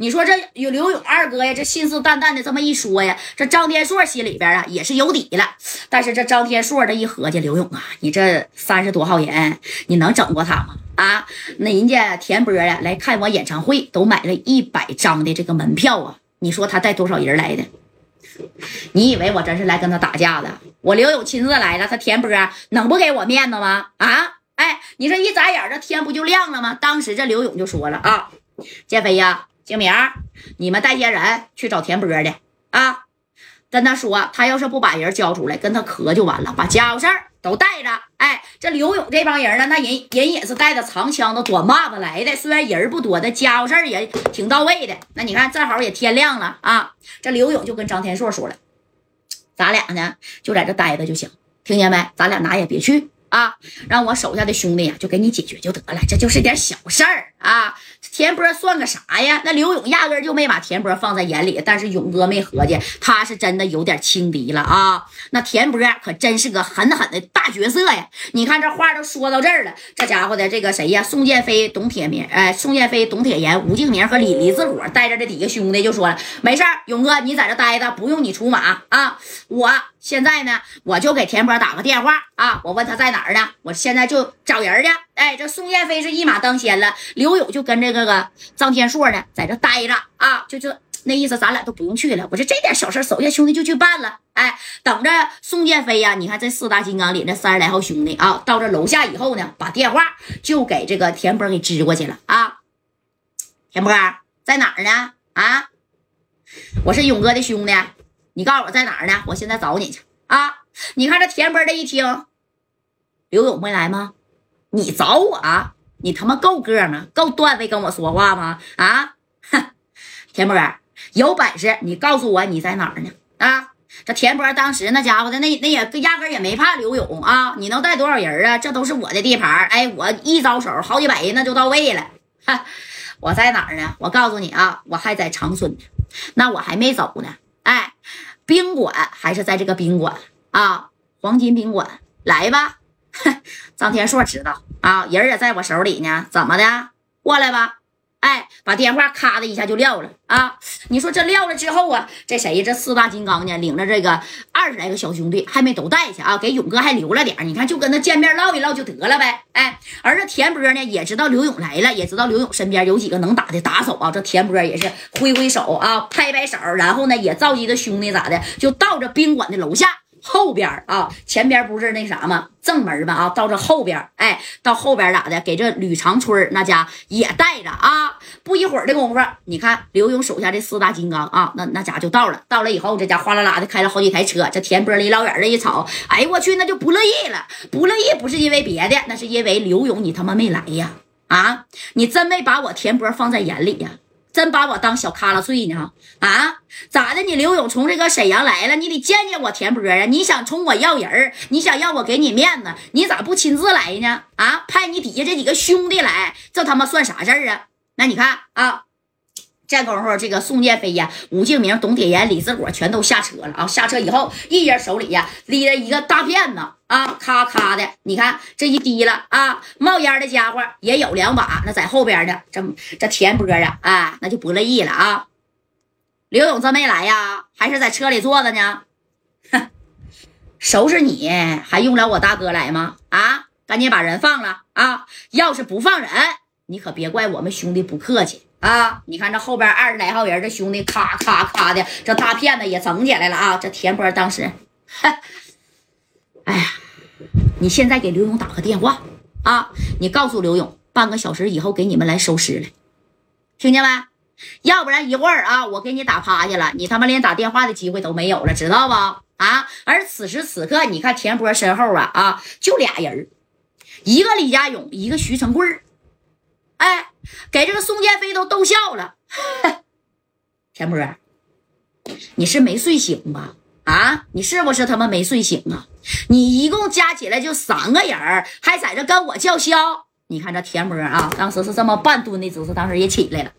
你说这有刘勇二哥呀，这信誓旦旦的这么一说呀，这张天硕心里边啊也是有底了。但是这张天硕这一合计，刘勇啊，你这三十多号人，你能整过他吗？啊，那人家田波呀来看我演唱会，都买了一百张的这个门票啊，你说他带多少人来的？你以为我真是来跟他打架的？我刘勇亲自来了，他田波能不给我面子吗？啊，哎，你说一眨眼，这天不就亮了吗？当时这刘勇就说了啊，建飞呀，景明，你们带些人去找田波的啊，跟他说，他要是不把人交出来，跟他磕就完了，把家伙事儿都带着。哎，这刘勇这帮人呢，那人人也是带着长枪的短把子来的，虽然人不多，但家伙事儿也挺到位的。那你看，正好也天亮了啊，这刘勇就跟张天硕说了，咱俩呢就在这待着就行，听见没？咱俩哪也别去。啊，让我手下的兄弟呀，就给你解决就得了，这就是点小事儿啊。田波算个啥呀？那刘勇压根就没把田波放在眼里，但是勇哥没合计，他是真的有点轻敌了啊。那田波可真是个狠狠的大角色呀！你看这话都说到这儿了，这家伙的这个谁呀？宋建飞、董铁明，哎，宋建飞、董铁岩、吴敬明和李李自果带着这几个兄弟就说了，没事儿，勇哥你在这待着，不用你出马啊，我。现在呢，我就给田波打个电话啊！我问他在哪儿呢？我现在就找人去。哎，这宋建飞是一马当先了，刘勇就跟这个个张天硕呢，在这待着啊，就就那意思，咱俩都不用去了。我说这点小事，手下兄弟就去办了。哎，等着宋建飞呀！你看这四大金刚里那三十来号兄弟啊，到这楼下以后呢，把电话就给这个田波给支过去了啊。田波在哪儿呢？啊，我是勇哥的兄弟。你告诉我在哪儿呢？我现在找你去啊！你看这田波这一听，刘勇没来吗？你找我啊？你他妈够个吗？够段位跟我说话吗？啊！哼，田波，有本事你告诉我你在哪儿呢？啊！这田波当时那家伙的那那也压根也没怕刘勇啊！你能带多少人啊？这都是我的地盘哎，我一招手，好几百人那就到位了。哈，我在哪儿呢？我告诉你啊，我还在长春呢，那我还没走呢。宾馆还是在这个宾馆啊，黄金宾馆，来吧。张天硕知道啊，人也在我手里呢，怎么的？过来吧。哎，把电话咔的一下就撂了啊！你说这撂了之后啊，这谁呀？这四大金刚呢？领着这个二十来个小兄弟，还没都带去啊？给勇哥还留了点你看，就跟他见面唠一唠就得了呗。哎，而这田波呢，也知道刘勇来了，也知道刘勇身边有几个能打的打手啊。这田波也是挥挥手啊，拍拍手，然后呢，也召集的兄弟咋的，就到这宾馆的楼下。后边啊，前边不是那啥吗？正门吧啊，到这后边，哎，到后边咋的？给这吕长春那家也带着啊。不一会儿的功夫，你看刘勇手下这四大金刚啊，那那家就到了。到了以后，这家哗啦啦的开了好几台车。这田波离老远的一瞅，哎呦我去，那就不乐意了。不乐意不是因为别的，那是因为刘勇你他妈没来呀！啊，你真没把我田波放在眼里呀？真把我当小卡拉碎呢？啊，咋的？你刘勇从这个沈阳来了，你得见见我田波啊！你想冲我要人你想要我给你面子，你咋不亲自来呢？啊，派你底下这几个兄弟来，这他妈算啥事儿啊？那你看啊。这功夫，这个宋建飞呀、吴敬明、董铁岩、李四果全都下车了啊！下车以后，一人手里呀拎着一个大片子啊，咔咔的，你看这一滴了啊，冒烟的家伙也有两把，那在后边呢，这这田波啊，啊，那就不乐意了啊！刘勇这没来呀？还是在车里坐着呢？哼，收拾你还用了我大哥来吗？啊，赶紧把人放了啊！要是不放人，你可别怪我们兄弟不客气。啊！你看这后边二十来号人，这兄弟咔咔咔的，这大片子也整起来了啊！这田波当时，哎呀，你现在给刘勇打个电话啊！你告诉刘勇，半个小时以后给你们来收尸来，听见没？要不然一会儿啊，我给你打趴下了，你他妈连打电话的机会都没有了，知道不？啊！而此时此刻，你看田波身后啊啊，就俩人，一个李家勇，一个徐成贵哎。给这个宋建飞都逗笑了，田波，你是没睡醒吧？啊，你是不是他妈没睡醒啊？你一共加起来就三个人还在这跟我叫嚣。你看这田波啊，当时是这么半蹲的姿势，当时也起来了。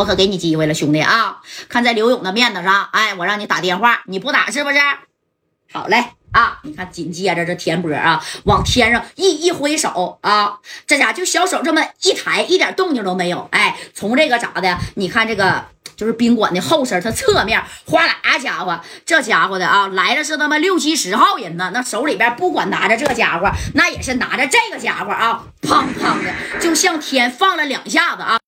我可给你机会了，兄弟啊！看在刘勇的面子上，哎，我让你打电话，你不打是不是？好嘞。啊！你看，紧接着这田波啊，往天上一一挥手啊，这家就小手这么一抬，一点动静都没有。哎，从这个咋的？你看这个。就是宾馆的后身，他侧面哗啦家伙，这家伙的啊，来了是他妈六七十号人呢。那手里边不管拿着这家伙，那也是拿着这个家伙啊，砰砰的，就向天放了两下子啊。